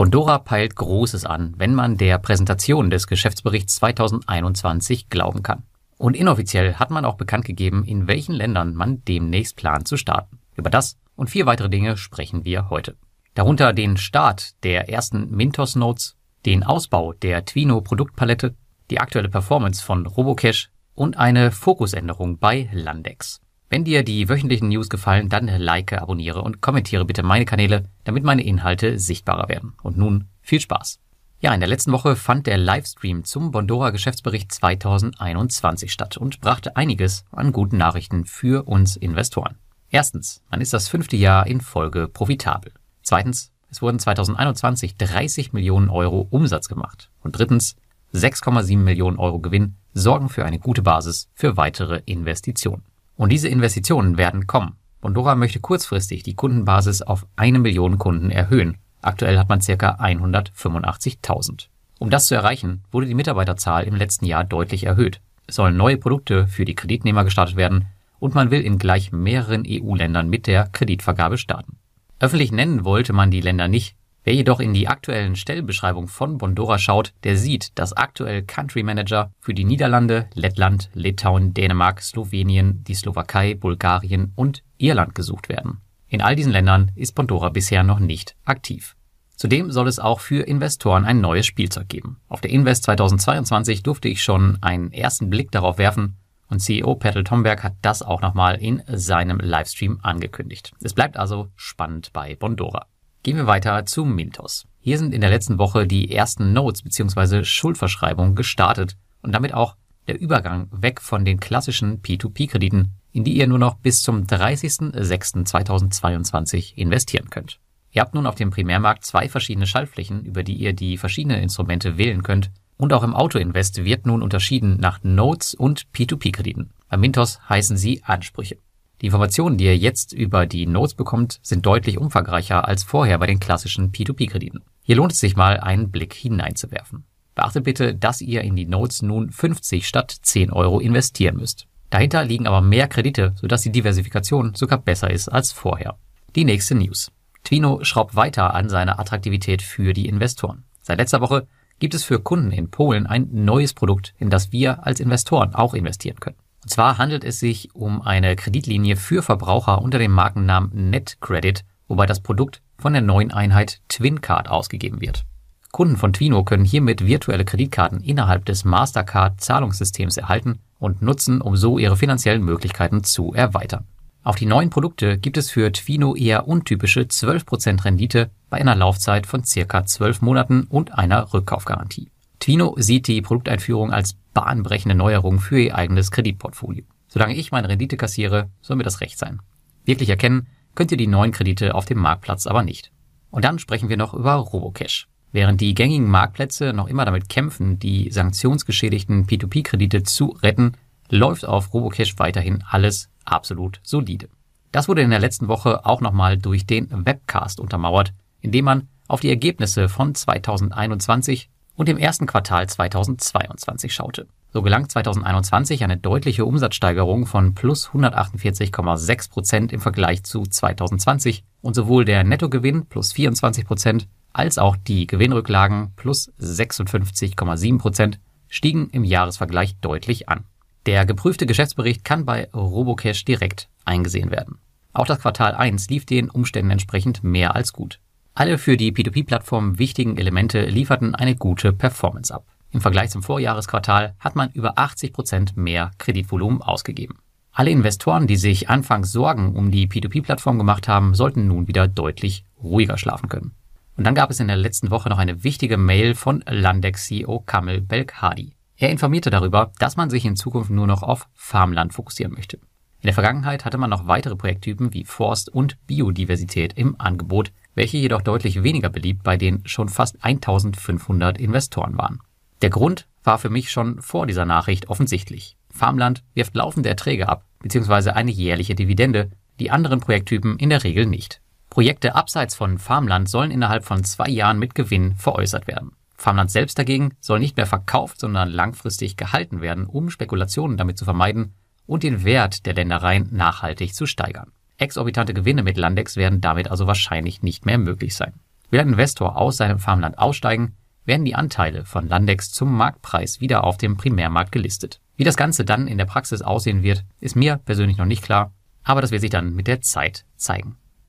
Bondora peilt Großes an, wenn man der Präsentation des Geschäftsberichts 2021 glauben kann. Und inoffiziell hat man auch bekannt gegeben, in welchen Ländern man demnächst plant zu starten. Über das und vier weitere Dinge sprechen wir heute. Darunter den Start der ersten Mintos Notes, den Ausbau der Twino Produktpalette, die aktuelle Performance von Robocash und eine Fokusänderung bei Landex. Wenn dir die wöchentlichen News gefallen, dann like, abonniere und kommentiere bitte meine Kanäle, damit meine Inhalte sichtbarer werden. Und nun viel Spaß. Ja, in der letzten Woche fand der Livestream zum Bondora Geschäftsbericht 2021 statt und brachte einiges an guten Nachrichten für uns Investoren. Erstens, man ist das fünfte Jahr in Folge profitabel. Zweitens, es wurden 2021 30 Millionen Euro Umsatz gemacht. Und drittens, 6,7 Millionen Euro Gewinn sorgen für eine gute Basis für weitere Investitionen. Und diese Investitionen werden kommen. Bondora möchte kurzfristig die Kundenbasis auf eine Million Kunden erhöhen. Aktuell hat man ca. 185.000. Um das zu erreichen, wurde die Mitarbeiterzahl im letzten Jahr deutlich erhöht. Es sollen neue Produkte für die Kreditnehmer gestartet werden und man will in gleich mehreren EU-Ländern mit der Kreditvergabe starten. Öffentlich nennen wollte man die Länder nicht, Wer jedoch in die aktuellen Stellenbeschreibung von Bondora schaut, der sieht, dass aktuell Country Manager für die Niederlande, Lettland, Litauen, Dänemark, Slowenien, die Slowakei, Bulgarien und Irland gesucht werden. In all diesen Ländern ist Bondora bisher noch nicht aktiv. Zudem soll es auch für Investoren ein neues Spielzeug geben. Auf der Invest 2022 durfte ich schon einen ersten Blick darauf werfen und CEO Petal Tomberg hat das auch nochmal in seinem Livestream angekündigt. Es bleibt also spannend bei Bondora. Gehen wir weiter zu Mintos. Hier sind in der letzten Woche die ersten Notes bzw. Schuldverschreibungen gestartet und damit auch der Übergang weg von den klassischen P2P-Krediten, in die ihr nur noch bis zum 30.06.2022 investieren könnt. Ihr habt nun auf dem Primärmarkt zwei verschiedene Schaltflächen, über die ihr die verschiedenen Instrumente wählen könnt. Und auch im Autoinvest wird nun unterschieden nach Notes und P2P-Krediten. Bei Mintos heißen sie Ansprüche. Die Informationen, die ihr jetzt über die Notes bekommt, sind deutlich umfangreicher als vorher bei den klassischen P2P-Krediten. Hier lohnt es sich mal, einen Blick hineinzuwerfen. Beachtet bitte, dass ihr in die Notes nun 50 statt 10 Euro investieren müsst. Dahinter liegen aber mehr Kredite, sodass die Diversifikation sogar besser ist als vorher. Die nächste News. Twino schraubt weiter an seiner Attraktivität für die Investoren. Seit letzter Woche gibt es für Kunden in Polen ein neues Produkt, in das wir als Investoren auch investieren können. Und zwar handelt es sich um eine Kreditlinie für Verbraucher unter dem Markennamen NetCredit, wobei das Produkt von der neuen Einheit TwinCard ausgegeben wird. Kunden von Twino können hiermit virtuelle Kreditkarten innerhalb des Mastercard-Zahlungssystems erhalten und nutzen, um so ihre finanziellen Möglichkeiten zu erweitern. Auf die neuen Produkte gibt es für Twino eher untypische 12% Rendite bei einer Laufzeit von circa 12 Monaten und einer Rückkaufgarantie. Twino sieht die Produkteinführung als bahnbrechende Neuerung für ihr eigenes Kreditportfolio. Solange ich meine Rendite kassiere, soll mir das recht sein. Wirklich erkennen könnt ihr die neuen Kredite auf dem Marktplatz aber nicht. Und dann sprechen wir noch über Robocash. Während die gängigen Marktplätze noch immer damit kämpfen, die sanktionsgeschädigten P2P-Kredite zu retten, läuft auf Robocash weiterhin alles absolut solide. Das wurde in der letzten Woche auch nochmal durch den Webcast untermauert, indem man auf die Ergebnisse von 2021 und im ersten Quartal 2022 schaute. So gelang 2021 eine deutliche Umsatzsteigerung von plus 148,6 Prozent im Vergleich zu 2020 und sowohl der Nettogewinn plus 24 Prozent als auch die Gewinnrücklagen plus 56,7 Prozent stiegen im Jahresvergleich deutlich an. Der geprüfte Geschäftsbericht kann bei Robocash direkt eingesehen werden. Auch das Quartal 1 lief den Umständen entsprechend mehr als gut. Alle für die P2P-Plattform wichtigen Elemente lieferten eine gute Performance ab. Im Vergleich zum Vorjahresquartal hat man über 80 Prozent mehr Kreditvolumen ausgegeben. Alle Investoren, die sich anfangs Sorgen um die P2P-Plattform gemacht haben, sollten nun wieder deutlich ruhiger schlafen können. Und dann gab es in der letzten Woche noch eine wichtige Mail von Landex-CEO Kamel Belkhadi. Er informierte darüber, dass man sich in Zukunft nur noch auf Farmland fokussieren möchte. In der Vergangenheit hatte man noch weitere Projekttypen wie Forst und Biodiversität im Angebot, welche jedoch deutlich weniger beliebt bei den schon fast 1500 Investoren waren. Der Grund war für mich schon vor dieser Nachricht offensichtlich. Farmland wirft laufende Erträge ab, beziehungsweise eine jährliche Dividende, die anderen Projekttypen in der Regel nicht. Projekte abseits von Farmland sollen innerhalb von zwei Jahren mit Gewinn veräußert werden. Farmland selbst dagegen soll nicht mehr verkauft, sondern langfristig gehalten werden, um Spekulationen damit zu vermeiden und den Wert der Ländereien nachhaltig zu steigern. Exorbitante Gewinne mit Landex werden damit also wahrscheinlich nicht mehr möglich sein. Will ein Investor aus seinem Farmland aussteigen, werden die Anteile von Landex zum Marktpreis wieder auf dem Primärmarkt gelistet. Wie das Ganze dann in der Praxis aussehen wird, ist mir persönlich noch nicht klar, aber das wird sich dann mit der Zeit zeigen.